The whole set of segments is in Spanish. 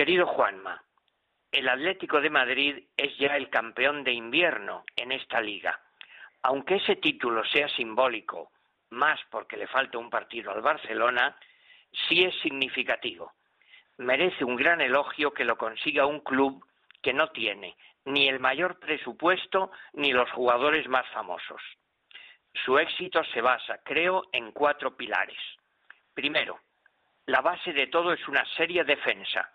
Querido Juanma, el Atlético de Madrid es ya el campeón de invierno en esta liga. Aunque ese título sea simbólico, más porque le falta un partido al Barcelona, sí es significativo. Merece un gran elogio que lo consiga un club que no tiene ni el mayor presupuesto ni los jugadores más famosos. Su éxito se basa, creo, en cuatro pilares. Primero, la base de todo es una seria defensa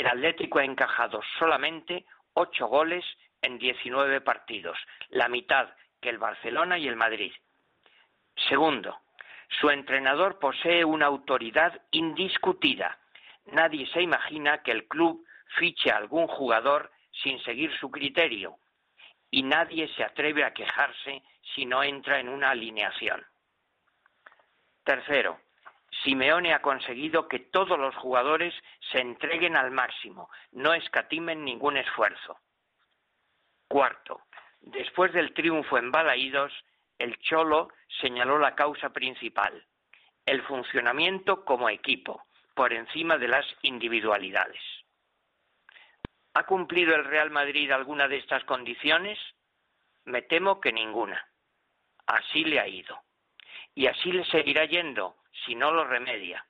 el Atlético ha encajado solamente ocho goles en 19 partidos, la mitad que el Barcelona y el Madrid. Segundo, su entrenador posee una autoridad indiscutida. Nadie se imagina que el club fiche a algún jugador sin seguir su criterio y nadie se atreve a quejarse si no entra en una alineación. Tercero, Simeone ha conseguido que todos los jugadores se entreguen al máximo, no escatimen ningún esfuerzo. Cuarto, después del triunfo en Balaídos, el Cholo señaló la causa principal, el funcionamiento como equipo, por encima de las individualidades. ¿Ha cumplido el Real Madrid alguna de estas condiciones? Me temo que ninguna. Así le ha ido. Y así le seguirá yendo si no lo remedia.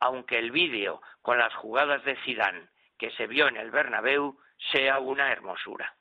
Aunque el vídeo con las jugadas de Zidane que se vio en el Bernabéu sea una hermosura.